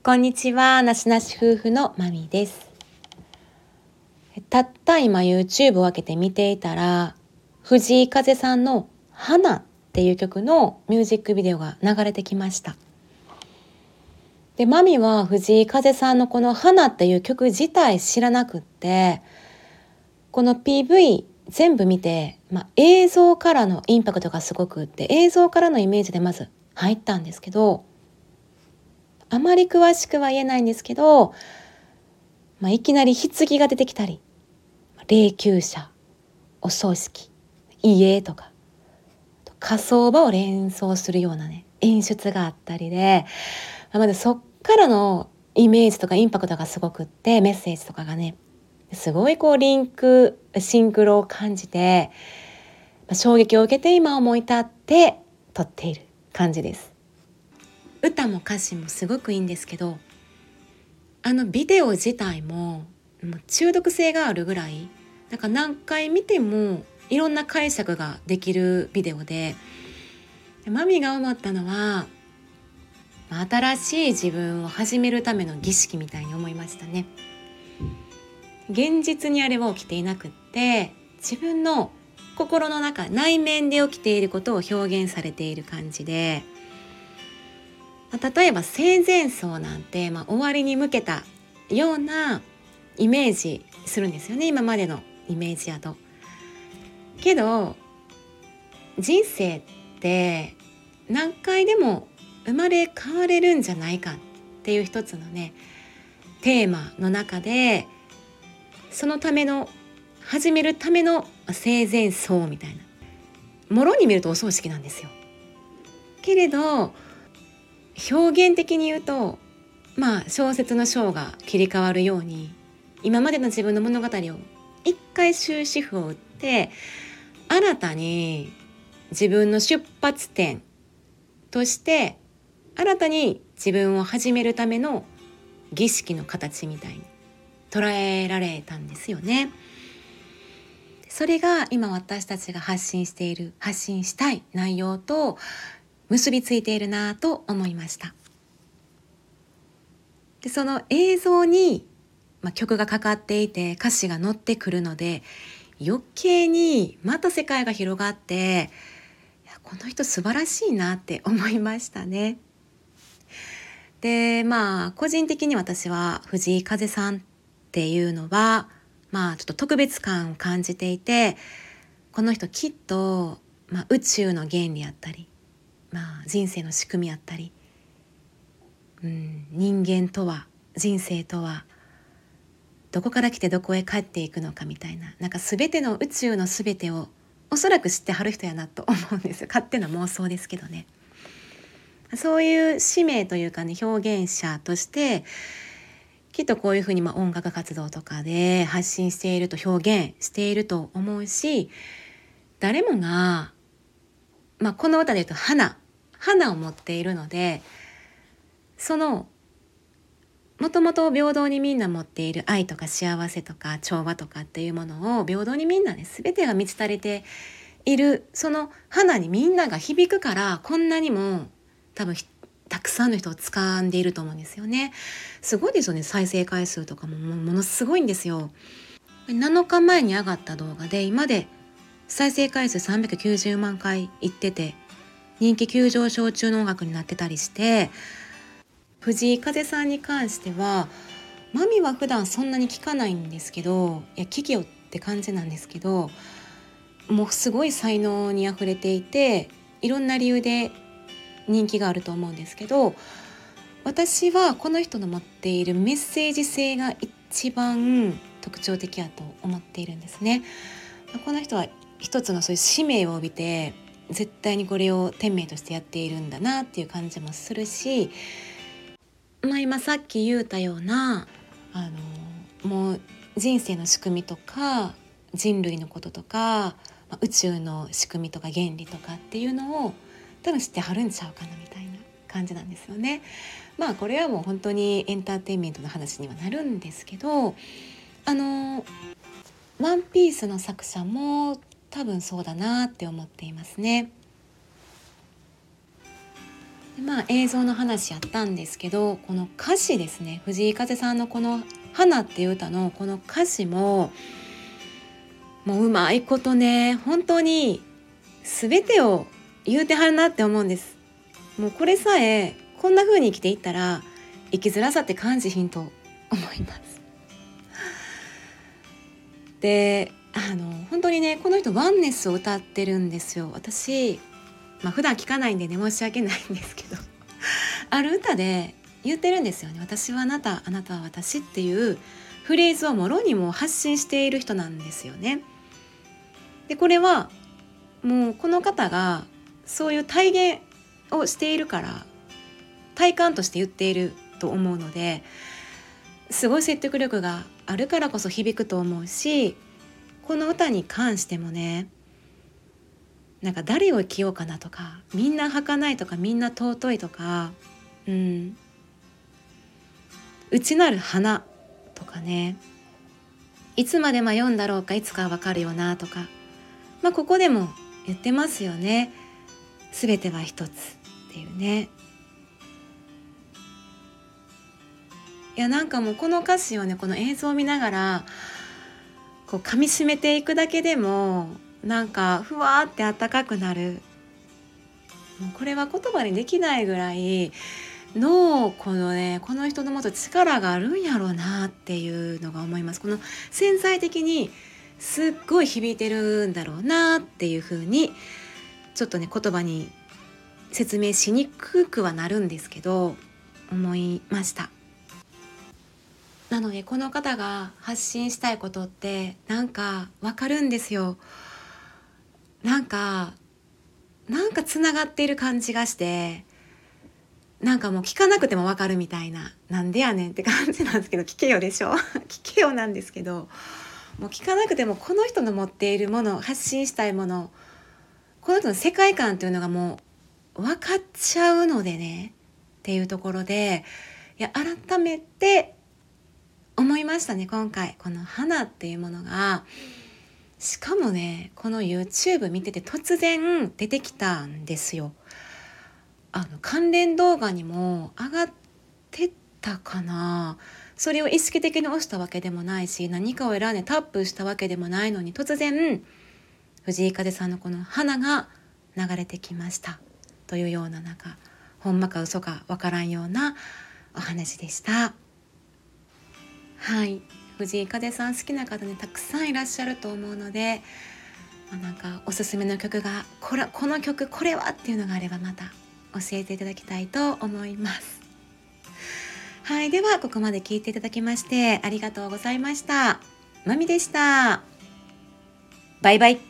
こんにちは、なしなし夫婦のまみです。たった今 YouTube を開けて見ていたら、藤井風さんの花っていう曲のミュージックビデオが流れてきました。で、マミは藤井風さんのこの花っていう曲自体知らなくって、この PV 全部見て、まあ、映像からのインパクトがすごくって映像からのイメージでまず入ったんですけどあまり詳しくは言えないんですけど、まあ、いきなり棺が出てきたり霊柩車お葬式家とか火葬場を連想するようなね演出があったりで、まあ、まずそっからのイメージとかインパクトがすごくってメッセージとかがねすごいこうリンクシンクロを感じてま衝撃を受けて今思い立って撮っている感じです。歌も歌詞もすごくいいんですけどあのビデオ自体も中毒性があるぐらいなんか何回見てもいろんな解釈ができるビデオでマミが思ったのは新しい自分を始めるための儀式みたいに思いましたね。現実にあれは起きていなくって自分の心の中内面で起きていることを表現されている感じで、まあ、例えば生前葬なんて、まあ、終わりに向けたようなイメージするんですよね今までのイメージやと。けど人生って何回でも生まれ変われるんじゃないかっていう一つのねテーマの中でそのための始めるための生前葬みたいなもろに見るとお葬式なんですよ。けれど表現的に言うとまあ小説の章が切り替わるように今までの自分の物語を一回終止符を打って新たに自分の出発点として新たに自分を始めるための儀式の形みたいに捉えられたんですよね。それが今私たちが発信している発信したい内容と結びついているなと思いました。でその映像に、まあ、曲がかかっていて歌詞が乗ってくるので余計にまた世界が広がってこの人素晴らしいなって思いましたね。でまあ個人的に私は藤井風さんっていうのはまあちょっと特別感を感じていてこの人きっと、まあ、宇宙の原理やったり、まあ、人生の仕組みやったり、うん、人間とは人生とはどこから来てどこへ帰っていくのかみたいな。なんか全ての宇宙の全てをおそらく知ってはる人やなと思うんです 勝手な妄想ですけどね。そういう使命というかね表現者としてきっとこういうふうにまあ音楽活動とかで発信していると表現していると思うし誰もが、まあ、この歌で言うと花花を持っているのでそのもともと平等にみんな持っている愛とか幸せとか調和とかっていうものを平等にみんなね全てが満ち足りているその花にみんなが響くからこんなにも多分たくさんの人を掴んでいると思うんですよね。すごいですよね再生回数とかもものすごいんですよ。7日前に上がった動画で今で再生回数390万回いってて人気急上昇中の音楽になってたりして藤井風さんに関してはマミは普段そんなに聞かないんですけどいや聞きよって感じなんですけどもうすごい才能にあふれていていろんな理由で人気があると思うんですけど私はこの人の持っているメッセージ性が一番特徴的やと思っているんですね。この人は一つのそういう使命を帯びて絶対にこれを天命としてやっているんだなっていう感じもするし、まあ、今さっき言うたようなあのもう人生の仕組みとか人類のこととか宇宙の仕組みとか原理とかっていうのを多分知ってはるんちゃうかなみたいな感じなんですよね。まあこれはもう本当にエンターテインメントの話にはなるんですけどあの「ワンピースの作者も多分そうだなって思っていますね。でまあ映像の話やったんですけどこの歌詞ですね。藤井風さんのこの「花」っていう歌のこの歌詞ももううまいことね本当に全てを言うてはるなって思うんです。もうこれさえこんな風に生きていったら生きづらさって感じひんと思います。であの本当にねこの人ワンネスを歌ってるんですよ。私まあ普段聞かないんでね申し訳ないんですけど。ある歌で言ってるんですよね。私はあなたあなたは私っていうフレーズをもろにも発信している人なんですよね。でこれはもうこの方がそういう体現をしているから体感として言っていると思うのですごい説得力があるからこそ響くと思うしこの歌に関してもねなんか誰を生きようかなとかみんな儚いとかみんな尊いとかうん。内なる花とかねいつまで迷うんだろうかいつかわかるよなとかまあここでも言ってますよね。全ては一つっていうね。いやなんかもうこの歌詞をねこの映像を見ながらこう噛みしめていくだけでもなんかふわってあったかくなる。もうこれは言葉にできないぐらいのこのねこの人のもと力があるんやろうなっていうのが思います。この潜在的にすっごい響いてるんだろうなっていうふうにちょっとね言葉に説明しにくくはなるんですけど思いました。なのでこの方が発信したいことってなんかわかるんですよ。なんかなんかつながっている感じがしてなんかもう聞かなくてもわかるみたいななんでやねんって感じなんですけど聞けよでしょ？聞けよなんですけどもう聞かなくてもこの人の持っているもの発信したいものこの人の世界観というのがもう分かっちゃうのでねっていうところでいや改めて思いましたね今回。この花っていうものが。しかもねこの YouTube 見てて突然出てきたんですよ。あの関連動画にも上がってたかな。それを意識的に押したわけでもないし何かを選んでタップしたわけでもないのに突然藤井風さんのこの花が流れてきました。というようななんかほんまか嘘かわからんようなお話でした。はい。藤井風さん好きな方ねたくさんいらっしゃると思うので、まあ、なんかおすすめの曲がこれこの曲これはっていうのがあればまた教えていただきたいと思います。はい。ではここまで聞いていただきましてありがとうございました。まみでした。バイバイ。